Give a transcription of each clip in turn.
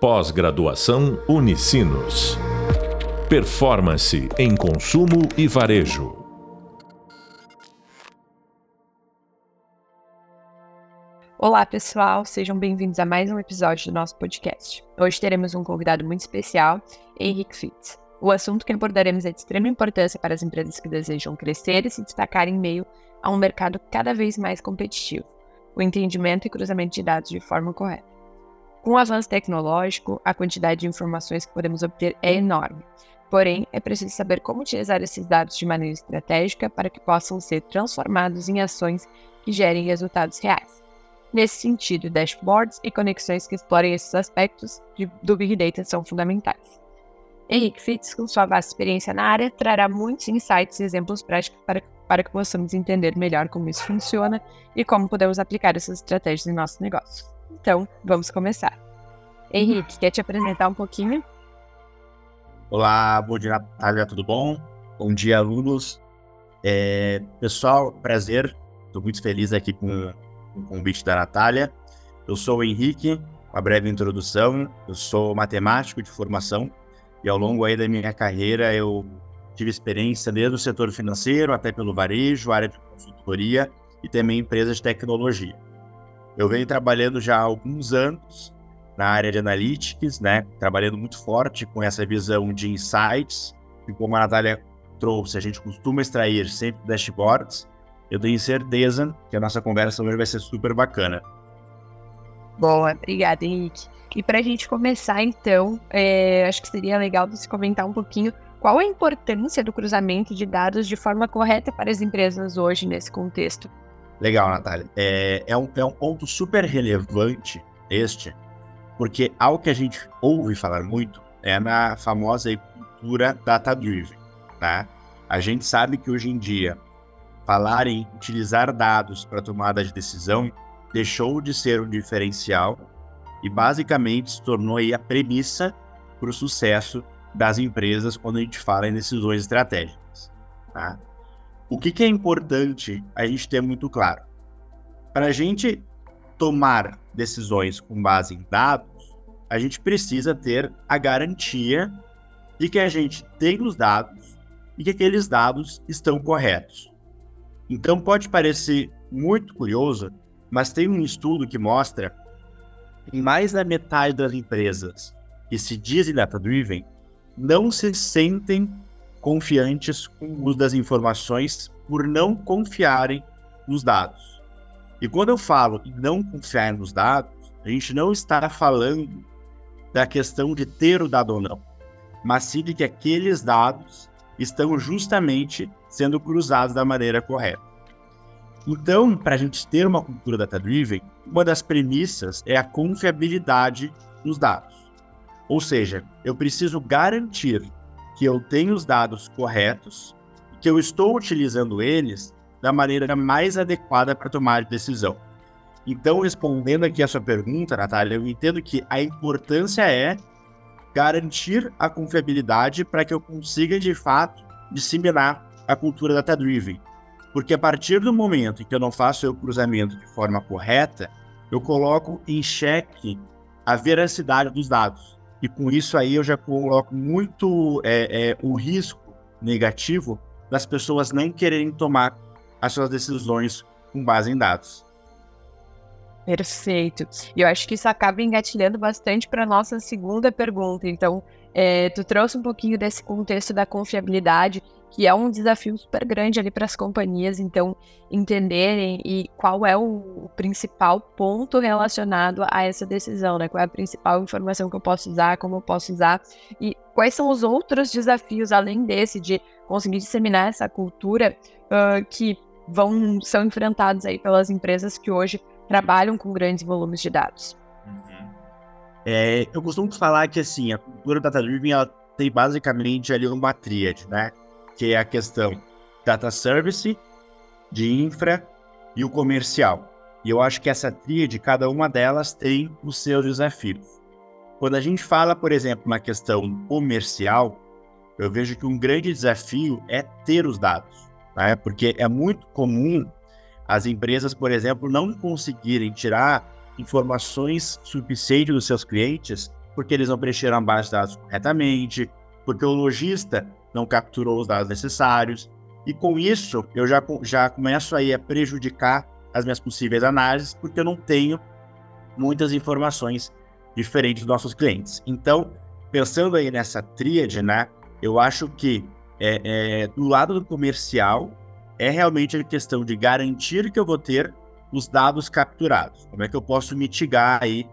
Pós-graduação Unicinos. Performance em consumo e varejo. Olá, pessoal, sejam bem-vindos a mais um episódio do nosso podcast. Hoje teremos um convidado muito especial, Henrique Fitz. O assunto que abordaremos é de extrema importância para as empresas que desejam crescer e se destacar em meio a um mercado cada vez mais competitivo: o entendimento e cruzamento de dados de forma correta. Com o avanço tecnológico, a quantidade de informações que podemos obter é enorme. Porém, é preciso saber como utilizar esses dados de maneira estratégica para que possam ser transformados em ações que gerem resultados reais. Nesse sentido, dashboards e conexões que explorem esses aspectos de, do Big Data são fundamentais. Henrique Fitz, com sua vasta experiência na área, trará muitos insights e exemplos práticos para, para que possamos entender melhor como isso funciona e como podemos aplicar essas estratégias em nosso negócio. Então, vamos começar. Henrique, quer te apresentar um pouquinho? Olá, bom dia, Natália, tudo bom? Bom dia, alunos. É, pessoal, prazer. Estou muito feliz aqui com, com o convite da Natália. Eu sou o Henrique, uma breve introdução. Eu sou matemático de formação e ao longo aí da minha carreira eu tive experiência desde o setor financeiro até pelo varejo, área de consultoria e também empresas de tecnologia. Eu venho trabalhando já há alguns anos na área de analytics, né? Trabalhando muito forte com essa visão de insights, e como a Natália trouxe, a gente costuma extrair sempre dashboards. Eu tenho certeza que a nossa conversa hoje vai ser super bacana. Boa, obrigada, Henrique. E para a gente começar, então, é, acho que seria legal você comentar um pouquinho qual a importância do cruzamento de dados de forma correta para as empresas hoje nesse contexto. Legal, Natália. É, é, um, é um ponto super relevante este, porque algo que a gente ouve falar muito é na famosa cultura data-driven, tá? A gente sabe que hoje em dia falar em utilizar dados para tomada de decisão deixou de ser um diferencial e basicamente se tornou aí a premissa para o sucesso das empresas quando a gente fala em decisões estratégicas. Tá? O que, que é importante a gente ter muito claro? Para a gente tomar decisões com base em dados, a gente precisa ter a garantia de que a gente tem os dados e que aqueles dados estão corretos. Então pode parecer muito curioso, mas tem um estudo que mostra que mais da metade das empresas que se dizem data-driven não se sentem confiantes com o uso das informações por não confiarem nos dados. E quando eu falo em não confiar nos dados, a gente não está falando da questão de ter o dado ou não, mas sim de que aqueles dados estão justamente sendo cruzados da maneira correta. Então, para a gente ter uma cultura data-driven, uma das premissas é a confiabilidade nos dados. Ou seja, eu preciso garantir que eu tenho os dados corretos que eu estou utilizando eles da maneira mais adequada para tomar decisão. Então, respondendo aqui a sua pergunta, Natália, eu entendo que a importância é garantir a confiabilidade para que eu consiga, de fato, disseminar a cultura data-driven. Porque a partir do momento em que eu não faço o cruzamento de forma correta, eu coloco em xeque a veracidade dos dados. E com isso aí eu já coloco muito é, é, o risco negativo das pessoas nem quererem tomar as suas decisões com base em dados. Perfeito. E eu acho que isso acaba engatilhando bastante para nossa segunda pergunta. Então, é, tu trouxe um pouquinho desse contexto da confiabilidade que é um desafio super grande ali para as companhias, então, entenderem e qual é o, principal ponto relacionado a essa decisão, né? Qual é a principal informação que eu posso usar, como eu posso usar, e quais são os outros desafios, além desse, de conseguir disseminar essa cultura uh, que vão são enfrentados aí pelas empresas que hoje trabalham com grandes volumes de dados. Uhum. É, eu costumo falar que assim, a cultura data-driven tem basicamente ali uma tríade, né? que é a questão data service, de infra e o comercial. E eu acho que essa tríade, cada uma delas tem os seus desafios. Quando a gente fala, por exemplo, na questão comercial, eu vejo que um grande desafio é ter os dados, né? porque é muito comum as empresas, por exemplo, não conseguirem tirar informações suficientes dos seus clientes porque eles não preencheram a base de dados corretamente, porque o lojista não capturou os dados necessários. E com isso, eu já, já começo aí a prejudicar as minhas possíveis análises, porque eu não tenho muitas informações diferentes dos nossos clientes. Então, pensando aí nessa tríade, né, eu acho que é, é, do lado do comercial é realmente a questão de garantir que eu vou ter os dados capturados. Como é que eu posso mitigar aí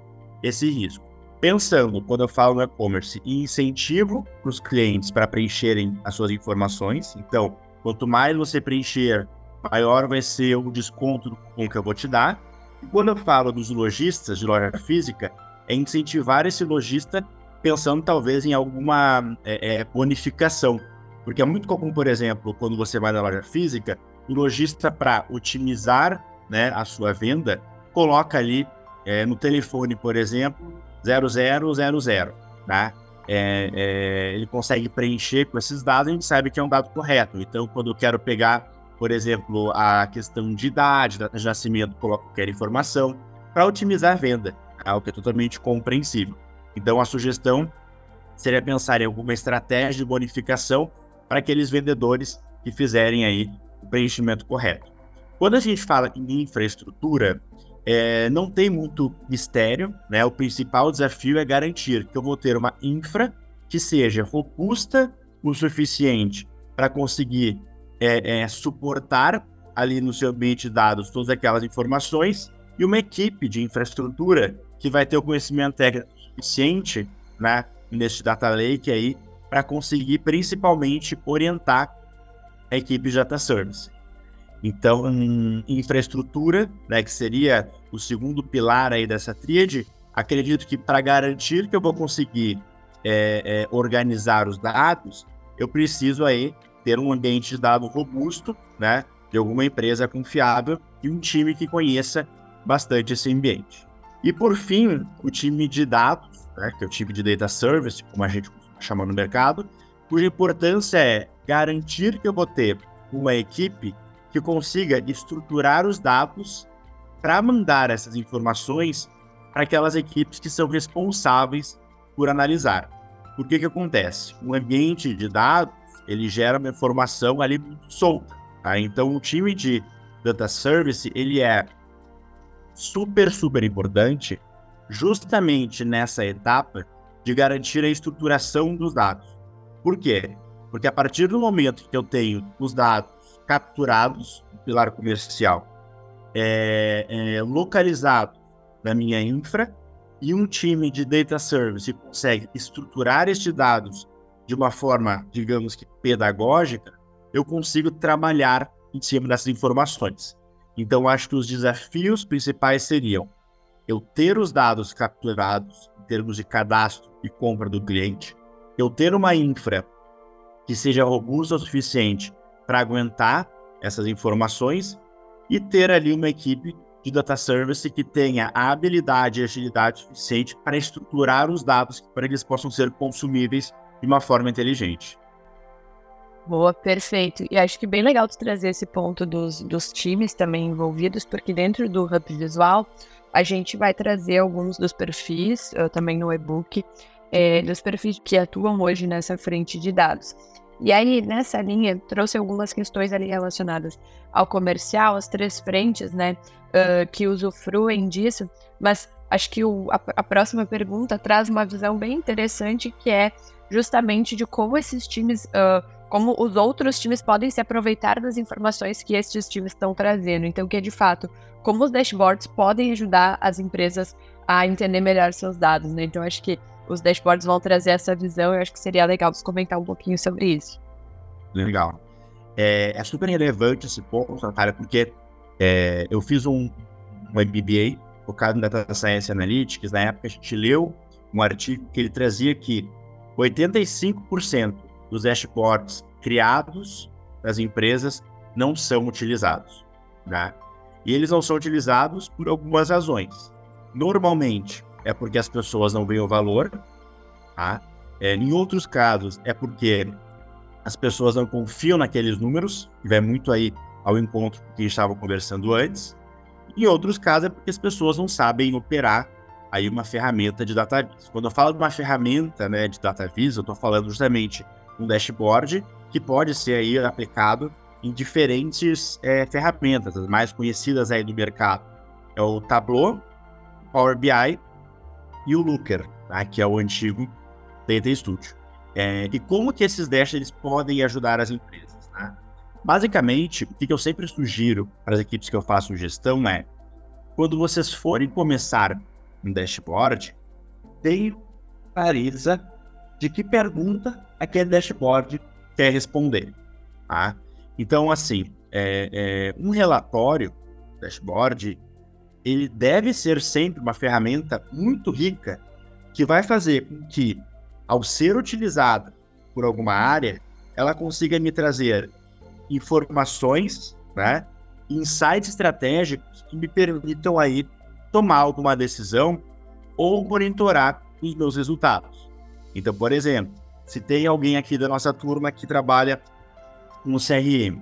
esse risco? Pensando, quando eu falo no e-commerce, incentivo para os clientes para preencherem as suas informações. Então, quanto mais você preencher, maior vai ser o desconto do que eu vou te dar. E quando eu falo dos lojistas de loja física, é incentivar esse lojista pensando talvez em alguma é, é, bonificação. Porque é muito comum, por exemplo, quando você vai na loja física, o lojista, para otimizar né, a sua venda, coloca ali é, no telefone, por exemplo, 0000, tá? É, é, ele consegue preencher com esses dados, a gente sabe que é um dado correto. Então, quando eu quero pegar, por exemplo, a questão de idade, data de nascimento, coloco qualquer informação para otimizar a venda, algo que é totalmente compreensível. Então, a sugestão seria pensar em alguma estratégia de bonificação para aqueles vendedores que fizerem aí o preenchimento correto. Quando a gente fala em infraestrutura, é, não tem muito mistério, né? O principal desafio é garantir que eu vou ter uma infra que seja robusta o suficiente para conseguir é, é, suportar ali no seu ambiente de dados todas aquelas informações e uma equipe de infraestrutura que vai ter o conhecimento técnico suficiente, né, neste data lake aí para conseguir principalmente orientar a equipe de data service. Então, infraestrutura, né, que seria o segundo pilar aí dessa tríade, acredito que para garantir que eu vou conseguir é, é, organizar os dados, eu preciso aí ter um ambiente de dados robusto, né, de alguma empresa confiável e um time que conheça bastante esse ambiente. E por fim, o time de dados, né, que é o time de data service, como a gente chama no mercado, cuja importância é garantir que eu vou ter uma equipe que consiga estruturar os dados para mandar essas informações para aquelas equipes que são responsáveis por analisar. Por que que acontece? Um ambiente de dados, ele gera uma informação ali solta, tá? Então, o time de data service, ele é super, super importante justamente nessa etapa de garantir a estruturação dos dados. Por quê? Porque a partir do momento que eu tenho os dados capturados no pilar comercial, é, é, localizado na minha infra, e um time de data service consegue estruturar estes dados de uma forma, digamos que pedagógica, eu consigo trabalhar em cima dessas informações. Então, acho que os desafios principais seriam eu ter os dados capturados termos de cadastro e compra do cliente, eu ter uma infra que seja robusta o suficiente para aguentar essas informações e ter ali uma equipe de data service que tenha a habilidade e agilidade suficiente para estruturar os dados para que eles possam ser consumíveis de uma forma inteligente. Boa, perfeito. E acho que bem legal tu trazer esse ponto dos, dos times também envolvidos, porque dentro do Hub Visual a gente vai trazer alguns dos perfis, uh, também no e-book, é, dos perfis que atuam hoje nessa frente de dados. E aí, nessa linha, trouxe algumas questões ali relacionadas ao comercial, as três frentes, né, uh, que usufruem disso, mas acho que o, a, a, próxima pergunta traz uma visão bem interessante, que é justamente de como esses times, uh, como os outros times podem se aproveitar das informações que esses times estão trazendo. Então, que é de fato, como os dashboards podem ajudar as empresas a entender melhor seus dados, né? Então, acho que os dashboards vão trazer essa visão eu acho que seria legal você comentar um pouquinho sobre isso. Legal. É, é super relevante esse ponto, Natália, porque é, eu fiz um, um MBA focado em Data Science Analytics. Na época, a gente leu um artigo que ele trazia que 85% dos dashboards criados das empresas não são utilizados. Né? E eles não são utilizados por algumas razões. Normalmente, é porque as pessoas não veem o valor, tá? É, em outros casos, é porque as pessoas não confiam naqueles números, que vai muito aí ao encontro que estava conversando antes. Em outros casos, é porque as pessoas não sabem operar aí uma ferramenta de DataVis. Quando eu falo de uma ferramenta né, de DataVis, eu estou falando justamente um dashboard que pode ser aí aplicado em diferentes é, ferramentas, as mais conhecidas aí do mercado. É o Tableau, Power BI e o Looker, tá? que é o antigo Data Studio. É, e como que esses dashboards podem ajudar as empresas? Né? Basicamente, o que eu sempre sugiro para as equipes que eu faço gestão é, quando vocês forem começar um dashboard, tenham clareza de que pergunta aquele dashboard quer responder. Tá? Então, assim, é, é, um relatório, dashboard, ele deve ser sempre uma ferramenta muito rica que vai fazer com que, ao ser utilizada por alguma área, ela consiga me trazer informações, né, insights estratégicos que me permitam aí tomar alguma decisão ou monitorar os meus resultados. Então, por exemplo, se tem alguém aqui da nossa turma que trabalha no CRM.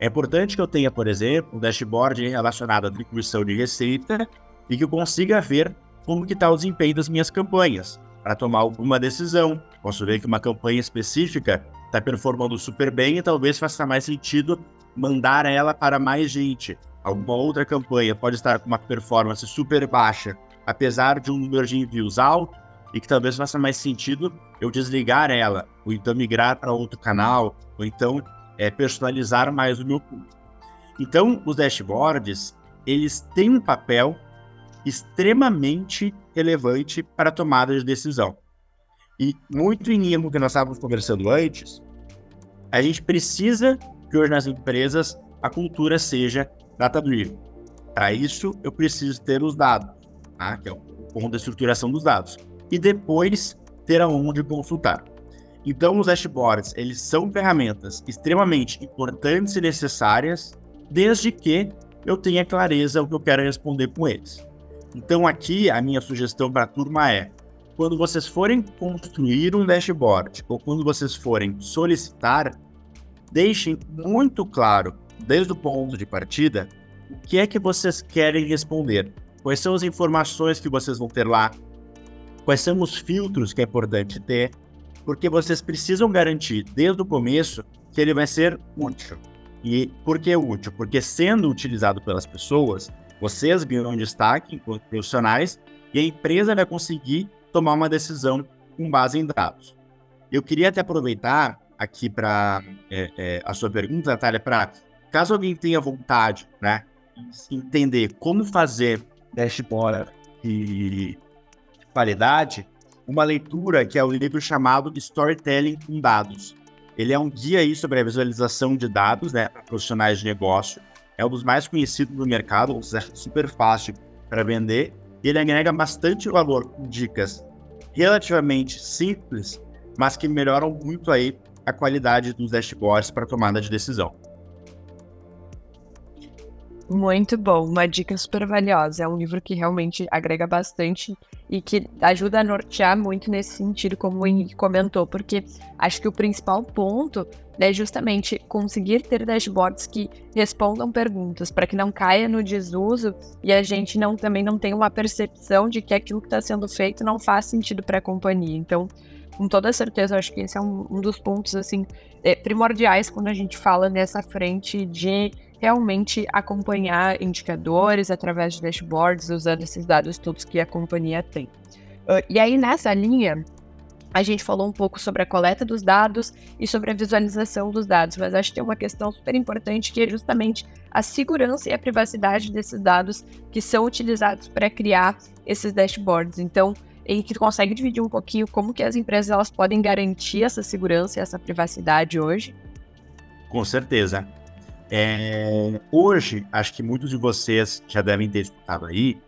É importante que eu tenha, por exemplo, um dashboard relacionado à atribuição de receita e que eu consiga ver como que está o desempenho das minhas campanhas para tomar alguma decisão. Posso ver que uma campanha específica está performando super bem e talvez faça mais sentido mandar ela para mais gente. Alguma outra campanha pode estar com uma performance super baixa, apesar de um número de envios alto, e que talvez faça mais sentido eu desligar ela, ou então migrar para outro canal, ou então é, personalizar mais o meu público. Então, os dashboards, eles têm um papel extremamente relevante para a tomada de decisão. E muito em linha com o que nós estávamos conversando antes, a gente precisa que hoje nas empresas a cultura seja data-driven. Para isso, eu preciso ter os dados, tá? que é o ponto da estruturação dos dados. E depois ter aonde consultar. Então, os dashboards, eles são ferramentas extremamente importantes e necessárias, desde que eu tenha clareza o que eu quero responder com eles. Então, aqui, a minha sugestão para a turma é, quando vocês forem construir um dashboard, ou quando vocês forem solicitar, deixem muito claro, desde o ponto de partida, o que é que vocês querem responder. Quais são as informações que vocês vão ter lá, quais são os filtros que é importante ter, porque vocês precisam garantir desde o começo que ele vai ser útil. E por que útil? Porque sendo utilizado pelas pessoas, vocês ganham destaque enquanto profissionais e a empresa vai conseguir tomar uma decisão com base em dados. Eu queria até aproveitar aqui para é, é, a sua pergunta, Natália, para caso alguém tenha vontade, né, entender como fazer dashboard de qualidade, uma leitura que é o um livro chamado Storytelling com Dados. Ele é um guia aí sobre a visualização de dados né, para profissionais de negócio. É um dos mais conhecidos do mercado, ou seja, super fácil para vender. E ele agrega bastante valor com dicas relativamente simples, mas que melhoram muito aí a qualidade dos dashboards para tomada de decisão. Muito bom, uma dica super valiosa. É um livro que realmente agrega bastante e que ajuda a nortear muito nesse sentido, como o Henrique comentou, porque acho que o principal ponto é justamente conseguir ter dashboards que respondam perguntas, para que não caia no desuso e a gente não também não tenha uma percepção de que aquilo que está sendo feito não faz sentido para a companhia. Então, com toda certeza, acho que esse é um, um dos pontos assim é, primordiais quando a gente fala nessa frente de realmente acompanhar indicadores através de dashboards, usando esses dados todos que a companhia tem. Uh, e aí, nessa linha, a gente falou um pouco sobre a coleta dos dados e sobre a visualização dos dados, mas acho que tem uma questão super importante que é justamente a segurança e a privacidade desses dados que são utilizados para criar esses dashboards. Então, Henrique, consegue dividir um pouquinho como que as empresas elas podem garantir essa segurança e essa privacidade hoje? Com certeza. É, hoje, acho que muitos de vocês já devem ter escutado aí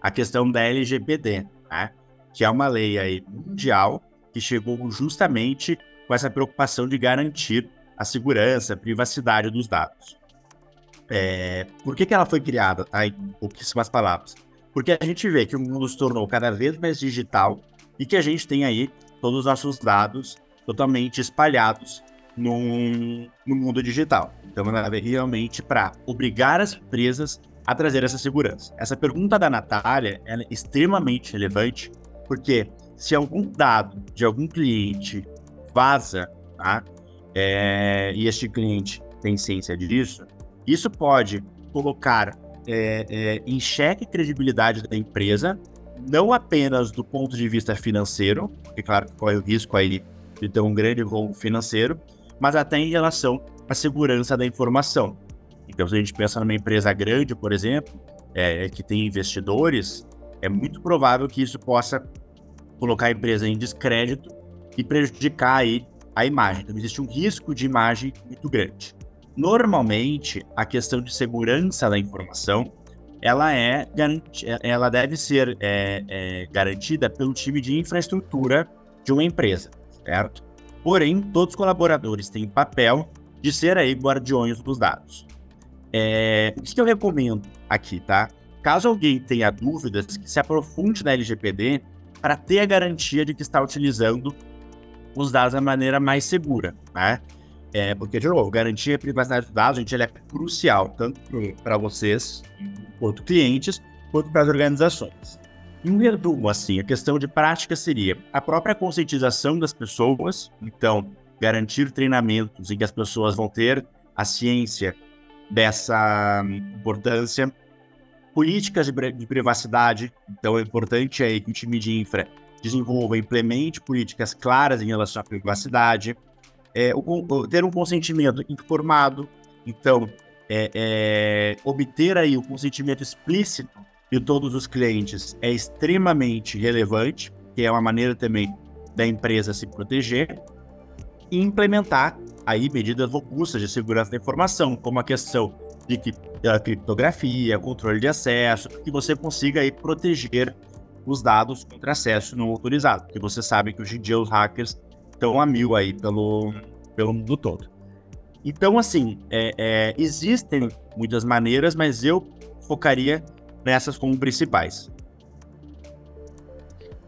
a questão da LGPD, né? que é uma lei aí mundial que chegou justamente com essa preocupação de garantir a segurança, a privacidade dos dados. É, por que, que ela foi criada? Tá? Em pouquíssimas palavras. Porque a gente vê que o mundo se tornou cada vez mais digital e que a gente tem aí todos os nossos dados totalmente espalhados no, no mundo digital. Então, ela é realmente para obrigar as empresas a trazer essa segurança. Essa pergunta da Natália é extremamente relevante, porque se algum dado de algum cliente vaza, tá? É, e este cliente tem ciência disso, isso pode colocar é, é, em xeque a credibilidade da empresa, não apenas do ponto de vista financeiro, porque claro corre o risco aí de ter um grande rol financeiro, mas até em relação à segurança da informação. Então, se a gente pensa numa empresa grande, por exemplo, é, que tem investidores, é muito provável que isso possa colocar a empresa em descrédito e prejudicar aí a imagem. Então, existe um risco de imagem muito grande. Normalmente, a questão de segurança da informação, ela é ela deve ser é, é, garantida pelo time de infraestrutura de uma empresa, certo? Porém, todos os colaboradores têm papel de ser aí guardiões dos dados. É, o que eu recomendo aqui, tá? Caso alguém tenha dúvidas, que se aprofunde na LGPD para ter a garantia de que está utilizando os dados da maneira mais segura, né? É, porque, de novo, garantir a privacidade dos dados, gente, é crucial, tanto para vocês, quanto clientes, quanto para as organizações. Em um resumo, assim, a questão de prática seria a própria conscientização das pessoas, então, garantir treinamentos em que as pessoas vão ter a ciência dessa importância, políticas de, de privacidade, então é importante aí que o time de infra desenvolva, implemente políticas claras em relação à privacidade, é, o, ter um consentimento informado, então é, é, obter aí o consentimento explícito de todos os clientes é extremamente relevante, que é uma maneira também da empresa se proteger, e implementar aí medidas robustas de segurança da informação, como a questão de criptografia, controle de acesso, que você consiga aí proteger os dados contra acesso não autorizado, porque você sabe que hoje em dia os hackers estão a mil aí pelo, pelo mundo todo. Então, assim, é, é, existem muitas maneiras, mas eu focaria nessas como principais.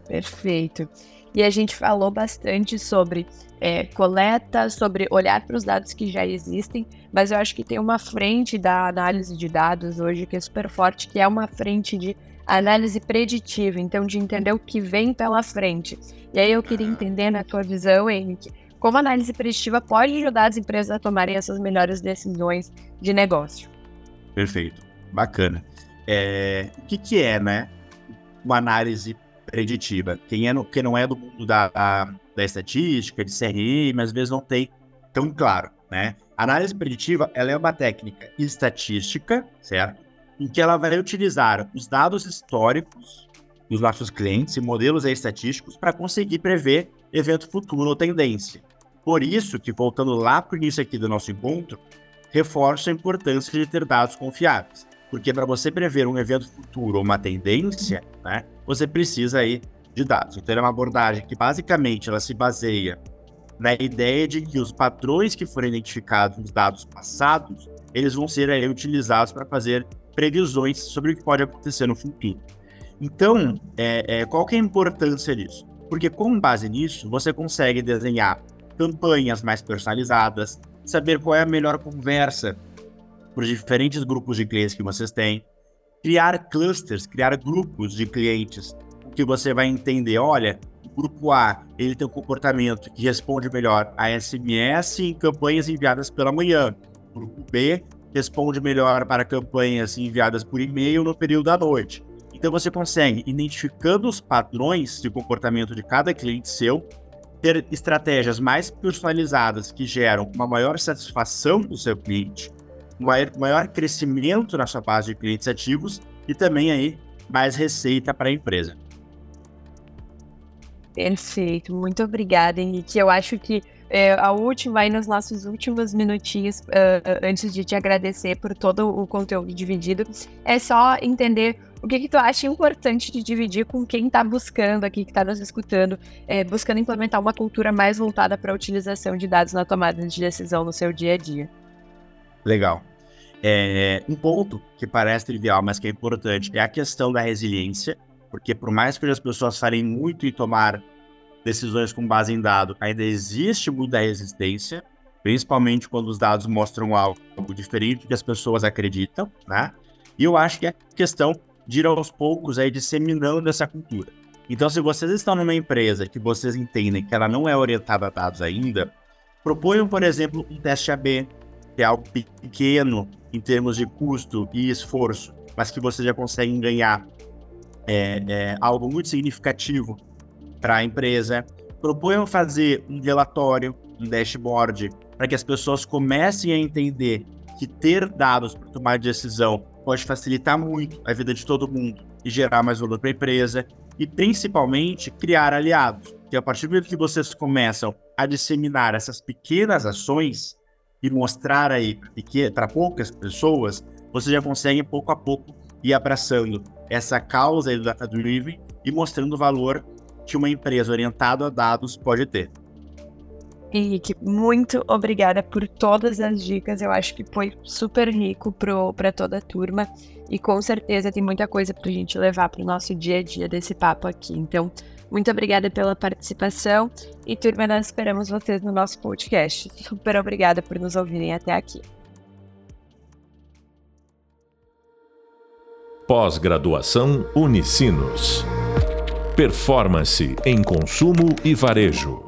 Perfeito. E a gente falou bastante sobre é, coleta, sobre olhar para os dados que já existem, mas eu acho que tem uma frente da análise de dados hoje que é super forte, que é uma frente de análise preditiva, então de entender o que vem pela frente. E aí eu queria entender na tua visão, Henrique, como a análise preditiva pode ajudar as empresas a tomarem essas melhores decisões de negócio. Perfeito, bacana. É, o que, que é, né, uma análise preditiva? Quem, é no, quem não é do mundo da, da, da estatística, de CRM, às vezes não tem tão claro, né? Análise preditiva, ela é uma técnica estatística, certo? em que ela vai utilizar os dados históricos dos nossos clientes e modelos estatísticos para conseguir prever evento futuro ou tendência. Por isso que, voltando lá para o início aqui do nosso encontro, reforço a importância de ter dados confiáveis. Porque para você prever um evento futuro ou uma tendência, né, você precisa aí de dados. Então é uma abordagem que basicamente ela se baseia na ideia de que os padrões que foram identificados nos dados passados, eles vão ser aí, utilizados para fazer previsões sobre o que pode acontecer no futuro. Então, é, é, qual que é a importância disso? Porque com base nisso, você consegue desenhar campanhas mais personalizadas, saber qual é a melhor conversa para os diferentes grupos de clientes que vocês têm, criar clusters, criar grupos de clientes que você vai entender, olha, o grupo A, ele tem um comportamento que responde melhor a SMS em campanhas enviadas pela manhã. O grupo B responde melhor para campanhas enviadas por e-mail no período da noite. Então você consegue, identificando os padrões de comportamento de cada cliente seu, ter estratégias mais personalizadas que geram uma maior satisfação do seu cliente, maior, maior crescimento na sua base de clientes ativos e também aí mais receita para a empresa. Perfeito, muito obrigada, Henrique. Eu acho que é, a última, aí nos nossos últimos minutinhos, uh, antes de te agradecer por todo o conteúdo dividido, é só entender o que, que tu acha importante de dividir com quem está buscando aqui, que está nos escutando, é, buscando implementar uma cultura mais voltada para a utilização de dados na tomada de decisão no seu dia a dia. Legal. É, um ponto que parece trivial, mas que é importante, é a questão da resiliência, porque por mais que as pessoas falem muito em tomar decisões com base em dado, ainda existe muita resistência, principalmente quando os dados mostram algo diferente do que as pessoas acreditam, né? E eu acho que é questão de ir aos poucos aí disseminando essa cultura. Então, se vocês estão numa empresa que vocês entendem que ela não é orientada a dados ainda, proponham, por exemplo, um teste AB, que é algo pequeno em termos de custo e esforço, mas que vocês já conseguem ganhar é, é, algo muito significativo para a empresa. Proponham fazer um relatório, um dashboard, para que as pessoas comecem a entender que ter dados para tomar decisão pode facilitar muito a vida de todo mundo e gerar mais valor para a empresa e principalmente criar aliados. Que a partir do momento que vocês começam a disseminar essas pequenas ações e mostrar aí para poucas pessoas, vocês já conseguem pouco a pouco ir abraçando essa causa do data driven e mostrando o valor que uma empresa orientada a dados pode ter. Henrique, muito obrigada por todas as dicas. Eu acho que foi super rico para toda a turma e com certeza tem muita coisa para a gente levar para o nosso dia a dia desse papo aqui. Então, muito obrigada pela participação e turma, nós esperamos vocês no nosso podcast. Super obrigada por nos ouvirem até aqui. Pós-graduação Unicinos. Performance em consumo e varejo.